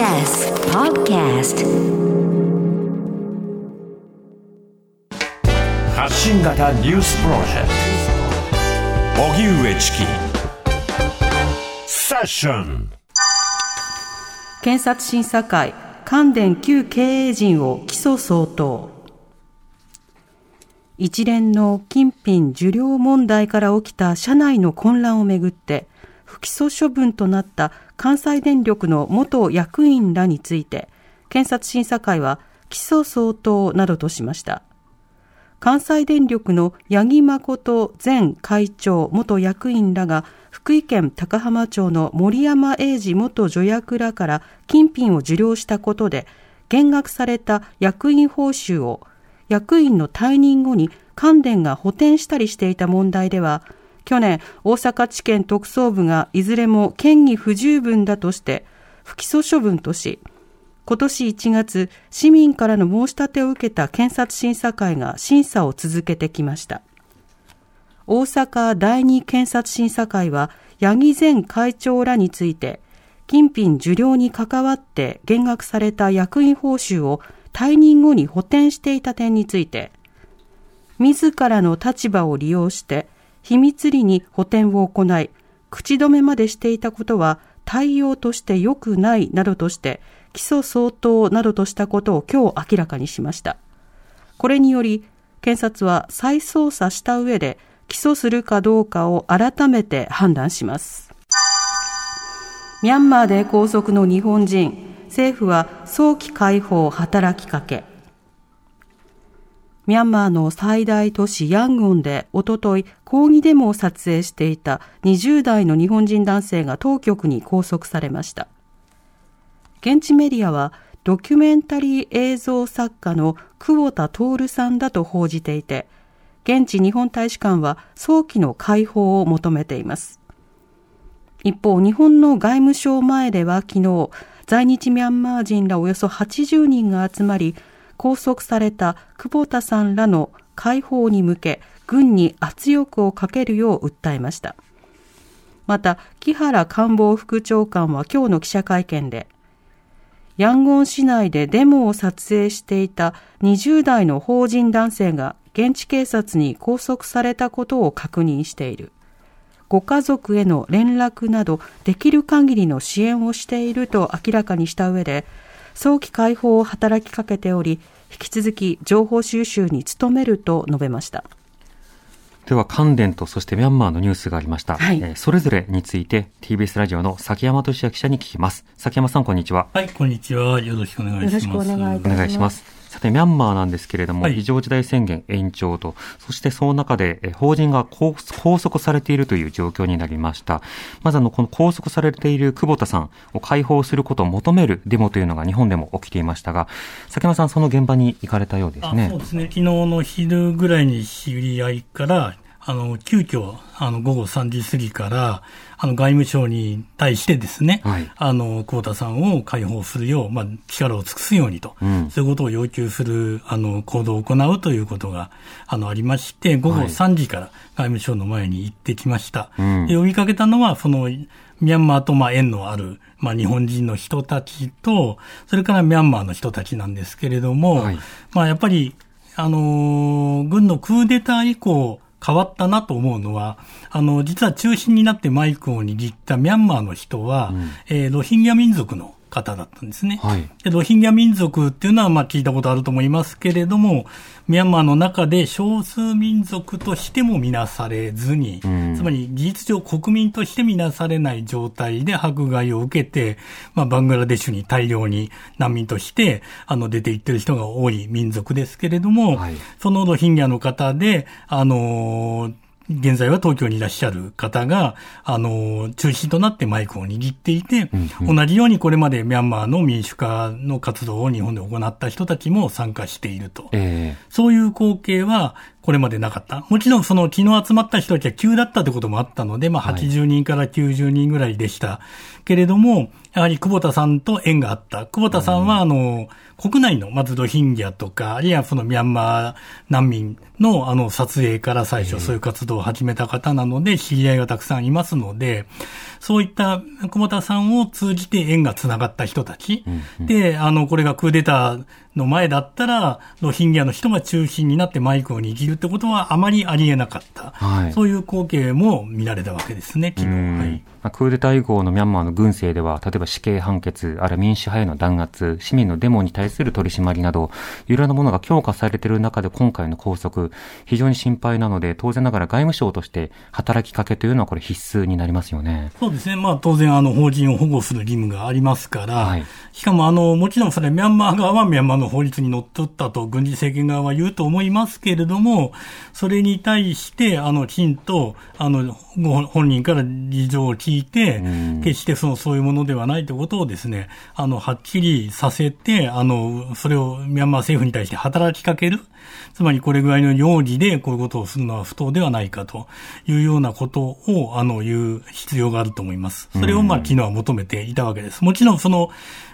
TBS Podcast 発信型ニュースプロジェクト。荻上チキ。セッション。検察審査会関電旧経営陣を起訴相当。一連の金品受領問題から起きた社内の混乱をめぐって不起訴処分となった関西電力の元役員らについて検察審査会は起訴相当などとしました。関西電力の八木誠前会長元役員らが福井県高浜町の森山英二元助役らから金品を受領したことで減額された役員報酬を役員の退任後に関電が補填したりしていた問題では去年大阪地検特捜部がいずれも嫌疑不十分だとして不起訴処分とし今年1月市民からの申し立てを受けた検察審査会が審査を続けてきました。大阪第二検察審査会は八木前会長らについて金品受領に関わって減額された役員報酬を退任後に補填していた点について、自らの立場を利用して秘密裏に補填を行い、口止めまでしていたことは対応として良くないなどとして、起訴相当などとしたことを今日明らかにしました。これにより、検察は再捜査した上で起訴するかどうかを改めて判断します。ミャンマーで拘束の日本人、政府は早期解放働きかけ。ミャンマーの最大都市ヤンゴンでおととい抗議デモを撮影していた20代の日本人男性が当局に拘束されました。現地メディアはドキュメンタリー映像作家の久保田徹さんだと報じていて、現地日本大使館は早期の解放を求めています。一方、日本の外務省前では昨日、在日ミャンマー人らおよそ80人が集まり、拘束された久保田さんらの解放に向け、軍に圧力をかけるよう訴えました。また、木原官房副長官は今日の記者会見で、ヤンゴン市内でデモを撮影していた20代の法人男性が現地警察に拘束されたことを確認している。ご家族への連絡などできる限りの支援をしていると明らかにした上で早期解放を働きかけており引き続き情報収集に努めると述べました。では関連とそしてミャンマーのニュースがありました、はい、えー、それぞれについて TBS ラジオの崎山俊也記者に聞きます。崎山さんこんにちは。はいこんにちは。よろしくお願いします。よろしくお願いしますさて、ミャンマーなんですけれども、はい、非常事態宣言延長と、そしてその中で、法人が拘束されているという状況になりました。まず、あの、この拘束されている久保田さんを解放することを求めるデモというのが日本でも起きていましたが、崎山さん、その現場に行かれたようですね。そうですね。昨日の昼ぐらいに知り合いから、あの、急遽、あの、午後3時過ぎから、あの、外務省に対してですね、はい、あの、久保田さんを解放するよう、まあ、力を尽くすようにと、うん、そういうことを要求する、あの、行動を行うということが、あの、ありまして、午後3時から外務省の前に行ってきました。はい、で呼びかけたのは、その、ミャンマーとまあ縁のある、まあ、日本人の人たちと、それからミャンマーの人たちなんですけれども、はい、まあ、やっぱり、あのー、軍のクーデター以降、変わったなと思うのは、あの、実は中心になってマイクを握ったミャンマーの人は、うん、えー、ロヒンギャ民族の方だったんですね。はい、でロヒンギャ民族っていうのはまあ聞いたことあると思いますけれども、ミャンマーの中で少数民族としても見なされずに、うん、つまり事実上国民として見なされない状態で迫害を受けて、まあ、バングラデシュに大量に難民としてあの出ていってる人が多い民族ですけれども、はい、そのロヒンギャの方で、あのー現在は東京にいらっしゃる方が、あの、中心となってマイクを握っていて、うんうん、同じようにこれまでミャンマーの民主化の活動を日本で行った人たちも参加していると。えー、そういう光景は、これまでなかった。もちろんその昨日集まった人たちは急だったってこともあったので、まあ80人から90人ぐらいでしたけれども、やはり久保田さんと縁があった。久保田さんは、あの、国内の、まずロヒンギャとか、あるいはそのミャンマー難民の、あの、撮影から最初そういう活動を始めた方なので、知り合いがたくさんいますので、そういった久保田さんを通じて縁がつながった人たち、で、あの、これがクーデターの前だったら、ロヒンギャの人が中心になってマイクを握るってことはあまりありえなかった。はい、そういう光景も見られたわけですね、昨日。はい、クーデター以降のミャンマーの軍政では、例えば死刑判決、あるいは民主派への弾圧、市民のデモに対する取り締まりなど、いろんなものが強化されている中で今回の拘束、非常に心配なので、当然ながら外務省として働きかけというのはこれ必須になりますよね。そうですね。まあ当然あの法人を保護する義務がありますから、はい、しかもあの、もちろんそれミャンマー側はミャンマーの法律にのっとったと軍事政権側は言うと思いますけれども、それに対して、あの、きちんと、あの、ご本人から事情を聞いて、決してその、そういうものではないということをですね、あの、はっきりさせて、あの、それをミャンマー政府に対して働きかける。つまりこれぐらいの容疑でこういうことをするのは不当ではないかというようなことを、あの、言う必要があると思います。それをまあ、昨日は求めていたわけです。もちろんその、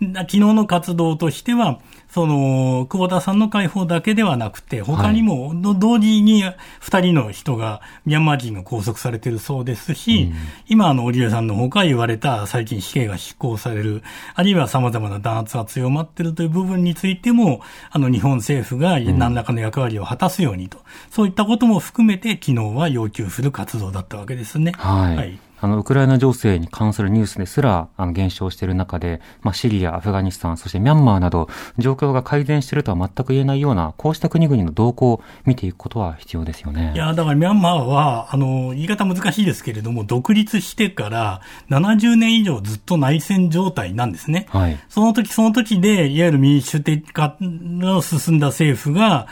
昨日の活動としては、その、久保田さんの解放だけではなくて、他にも、同時に二人の人が、ミャンマー人が拘束されているそうですし、うん、今、あの、織江さんの方から言われた、最近死刑が執行される、あるいは様々な弾圧が強まっているという部分についても、あの、日本政府が何らかの役割を果たすようにと、うん、そういったことも含めて、昨日は要求する活動だったわけですね。はい、はいあの、ウクライナ情勢に関するニュースですら、あの、減少している中で、まあ、シリア、アフガニスタン、そしてミャンマーなど、状況が改善しているとは全く言えないような、こうした国々の動向を見ていくことは必要ですよね。いや、だからミャンマーは、あの、言い方難しいですけれども、独立してから70年以上ずっと内戦状態なんですね。はい。その時その時で、いわゆる民主的化の進んだ政府が、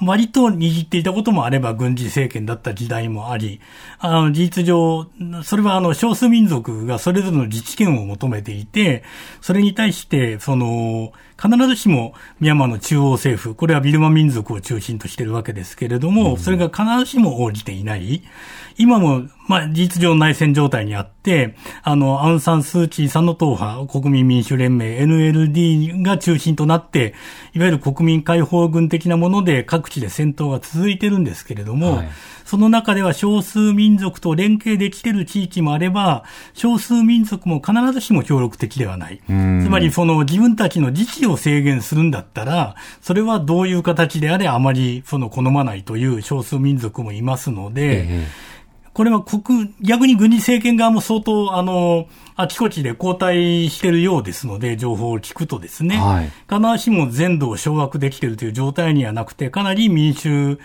割と握っていたこともあれば、軍事政権だった時代もあり、あの、事実上、それれはあの少数民族がそれぞれの自治権を求めていて、それに対して、その、必ずしもミャンマーの中央政府、これはビルマ民族を中心としているわけですけれども、それが必ずしも応じていない。今も、まあ、事実上内戦状態にあって、あの、アウンサンスーチーさんの党派、国民民主連盟 NLD が中心となって、いわゆる国民解放軍的なもので各地で戦闘が続いてるんですけれども、はい。その中では少数民族と連携できている地域もあれば、少数民族も必ずしも協力的ではない。つまり、その自分たちの自治を制限するんだったら、それはどういう形であれあまりその好まないという少数民族もいますので、えこれは国、逆に軍事政権側も相当、あの、あちこちで交代してるようですので、情報を聞くとですね、はい、必ずしも全土を掌握できているという状態にはなくて、かなり民主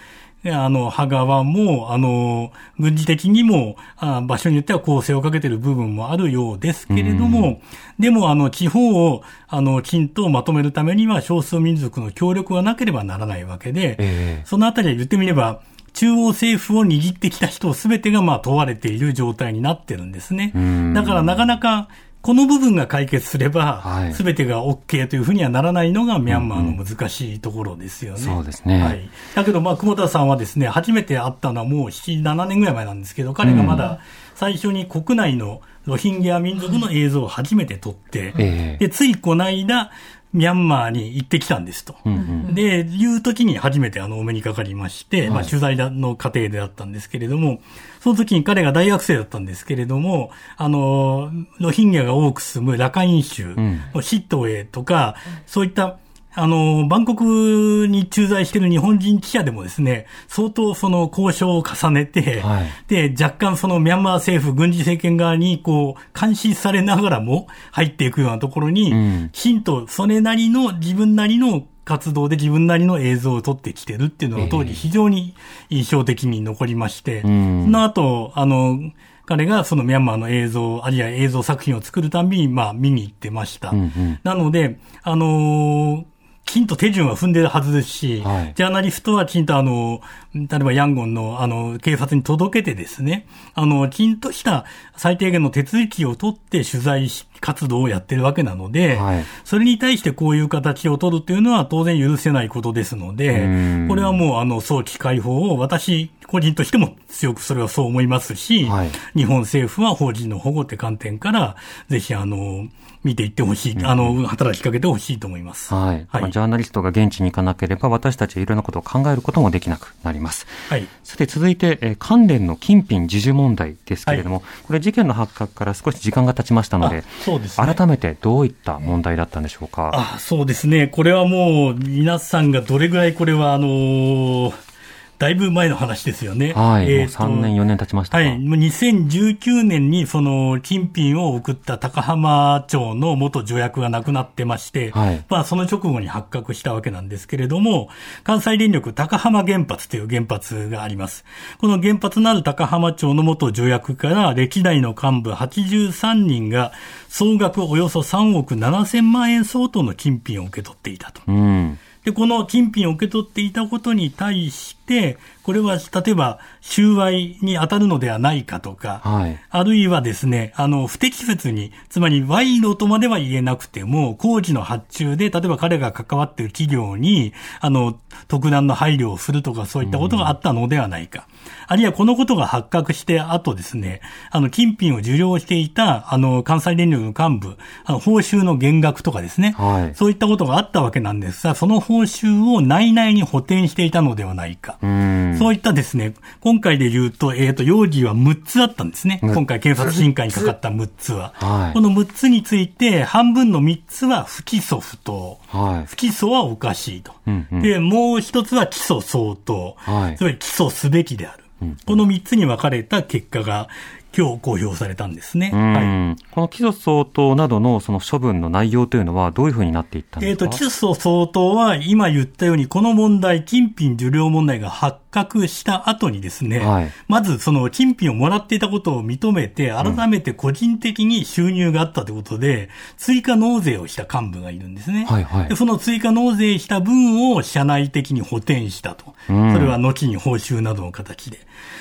あの、派側も、あの、軍事的にも、あ場所によっては攻勢をかけている部分もあるようですけれども、でも、あの、地方を、あの、きちんとまとめるためには少数民族の協力がなければならないわけで、えー、そのあたりは言ってみれば、中央政府を握ってきた人すべてがまあ問われている状態になってるんですね。だからなかなかこの部分が解決すれば、す、べ、てが OK というふうにはならないのがミャンマーの難しいところですよね。うんうん、そうですね。はい。だけど、まあ、久保田さんはですね、初めて会ったのはもう7、7年ぐらい前なんですけど、彼がまだ最初に国内のロヒンギャ民族の映像を初めて撮って、うん、で、ついこの間、ミャンマーに行ってきたんですと。うんうん、で、いう時に初めてあのお目にかかりまして、はい、まあ取材の過程であったんですけれども、その時に彼が大学生だったんですけれども、あの、ロヒンギャが多く住むラカイン州のシットウェイとか、そういったあの、バンコクに駐在している日本人記者でもですね、相当その交渉を重ねて、はい、で、若干そのミャンマー政府、軍事政権側にこう、監視されながらも入っていくようなところに、うん、きちんとそれなりの、自分なりの活動で自分なりの映像を撮ってきてるっていうのが当時非常に印象的に残りまして、えー、その後、あの、彼がそのミャンマーの映像、あるいは映像作品を作るたびに、まあ見に行ってました。うんうん、なので、あのーきちんと手順は踏んでるはずですし、はい、ジャーナリストはきちんとあの、例えばヤンゴンのあの、警察に届けてですね、あの、きちんとした最低限の手続きを取って取材活動をやってるわけなので、はい、それに対してこういう形を取るというのは当然許せないことですので、これはもうあの、早期解放を私個人としても強くそれはそう思いますし、はい、日本政府は法人の保護って観点から、ぜひあの、見ていってほしい、うん、あの、働きかけてほしいと思います。はい。はい、まあ、ジャーナリストが現地に行かなければ、私たちはいろんなことを考えることもできなくなります。はい。さて、続いて、えー、関連の金品授受問題ですけれども、はい、これ事件の発覚から少し時間が経ちましたので、そうです、ね、改めてどういった問題だったんでしょうか？あ、そうですね。これはもう、皆さんがどれぐらいこれは、あのーだいぶ前の話ですよね。はい。えー、3年、4年経ちましたはい。2019年に、その、金品を送った高浜町の元助役が亡くなってまして、はい。まあ、その直後に発覚したわけなんですけれども、関西電力高浜原発という原発があります。この原発のある高浜町の元助役から、歴代の幹部83人が、総額およそ3億7千万円相当の金品を受け取っていたと。うん。で、この金品を受け取っていたことに対して、これは例えば収賄に当たるのではないかとか、はい、あるいはですね、あの、不適切に、つまり賄賂とまでは言えなくても、工事の発注で、例えば彼が関わっている企業に、あの、特段の配慮をするとか、そういったことがあったのではないか。うんあるいはこのことが発覚して後ですね、あの、金品を受領していた、あの、関西電力の幹部、あの、報酬の減額とかですね、はい、そういったことがあったわけなんですが、その報酬を内々に補填していたのではないか。うそういったですね、今回で言うと、えっ、ー、と、容疑は6つあったんですね。今回検察審議にかかった6つは。はい、この6つについて、半分の3つは不起訴不当。はい、不起訴はおかしいと。うんうん、で、もう一つは起訴相当。はい、つまり起訴すべきである。この3つに分かれた結果が今日公表されたんですね。はい、この起訴相当などのその処分の内容というのはどういうふうになっていったんですか？えっ、ー、と、起訴相当は今言ったようにこの問題、金品受領問題が発覚した後にですね、はい、まずその金品をもらっていたことを認めて、改めて個人的に収入があったということで、うん、追加納税をした幹部がいるんですね。はいはい、でその追加納税した分を社内的に補填したと。それは後に報酬などの形で。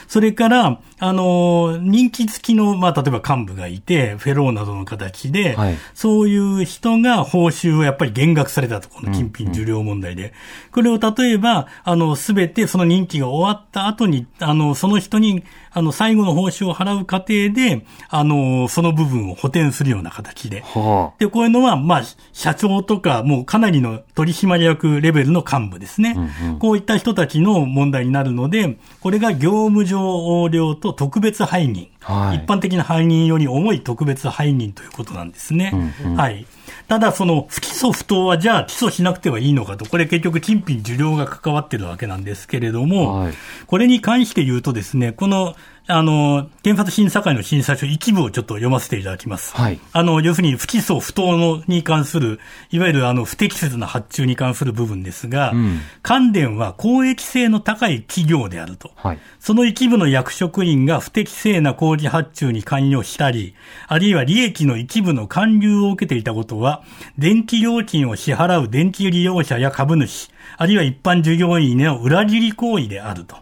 それから、あの、人気付きの、まあ、例えば幹部がいて、フェローなどの形で、はい、そういう人が報酬をやっぱり減額されたと、この金品受領問題で。うんうん、これを例えば、あの、すべてその任期が終わった後に、あの、その人に、あの、最後の報酬を払う過程で、あの、その部分を補填するような形で。はあ、で、こういうのは、まあ、社長とか、もうかなりの取締役レベルの幹部ですね。うんうん、こういった人たちの問題になるので、これが業務上横領と特別背任。はい、一般的な背任より重い特別背任ということなんですね。うんうん、はい。ただ、その、不起訴不当は、じゃあ、起訴しなくてはいいのかと、これ結局、金品受領が関わってるわけなんですけれども、はい、これに関して言うとですね、この、あの、原発審査会の審査書一部をちょっと読ませていただきます。はい。あの、要するに不起訴不当のに関する、いわゆるあの、不適切な発注に関する部分ですが、うん、関電は公益性の高い企業であると。はい。その一部の役職員が不適正な工事発注に関与したり、あるいは利益の一部の還流を受けていたことは、電気料金を支払う電気利用者や株主、あるいは一般従業員への裏切り行為であると。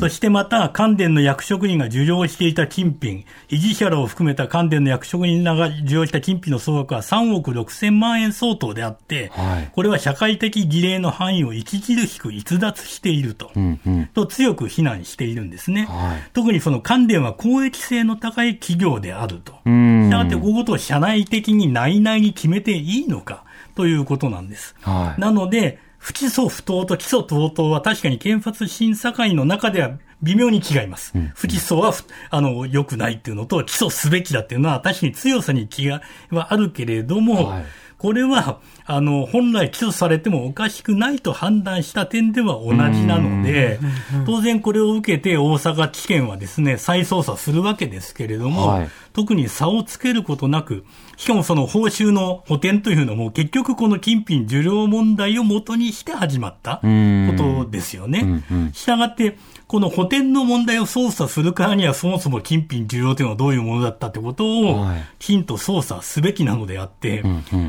そしてまた、関電の役職員が受領していた金品、維持者らを含めた関電の役職員らが受領した金品の総額は3億6千万円相当であって、はい、これは社会的儀礼の範囲を著しく逸脱していると、うんうん、と強く非難しているんですね。はい、特にその関電は公益性の高い企業であると。したがって、こういうことを社内的に内々に決めていいのかということなんです。はい、なので、不起訴不当と起訴等々は確かに検察審査会の中では微妙に違います。うん、不起訴は、あの、良くないっていうのと、起訴すべきだっていうのは確かに強さに気がはあるけれども、はい、これは、あの、本来起訴されてもおかしくないと判断した点では同じなので、当然これを受けて大阪地検はですね、再捜査するわけですけれども、はい、特に差をつけることなく、しかもその報酬の補填というのも結局この金品受領問題を元にして始まったことですよね。したがって、この補填の問題を捜査するからには、そもそも金品受領というのはどういうものだったってことを、きちんと捜査すべきなのであって、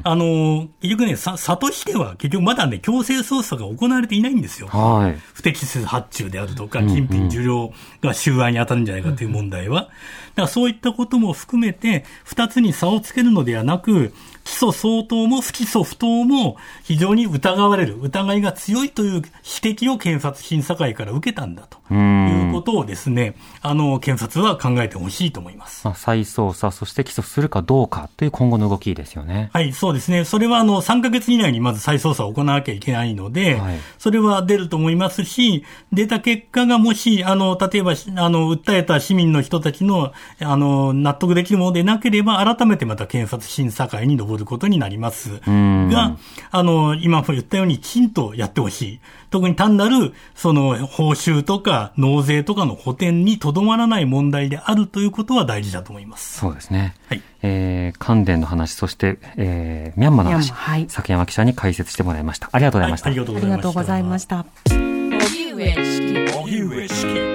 あの、結局ね、さ、差としては、結局まだね、強制捜査が行われていないんですよ。はい、不適切発注であるとか、金品受領が収賄に当たるんじゃないかという問題は。だからそういったことも含めて、二つに差をつけるのではなく、起訴相当も不起訴不当も非常に疑われる、疑いが強いという指摘を検察審査会から受けたんだということをですね、あの、検察は考えてほしいと思います。まあ、再捜査、そして起訴するかどうかという今後の動きですよね。はい、そうですね。それはあの、3ヶ月以内にまず再捜査を行わなきゃいけないので、はい、それは出ると思いますし、出た結果がもし、あの、例えば、あの、訴えた市民の人たちの、あの、納得できるものでなければ、改めてまた検察審査会に上ることになりますが、あの、今も言ったようにきちんとやってほしい。特に単なる、その、報酬とか納税とかの補填にとどまらない問題であるということは大事だと思います。そうですね。はい。えー、関電の話、そして、えー、ミャンマーの話、はい、崎山記者に解説してもらいました。ありがとうございました。はい、ありがとうございました。荻上チキ。荻上チキ。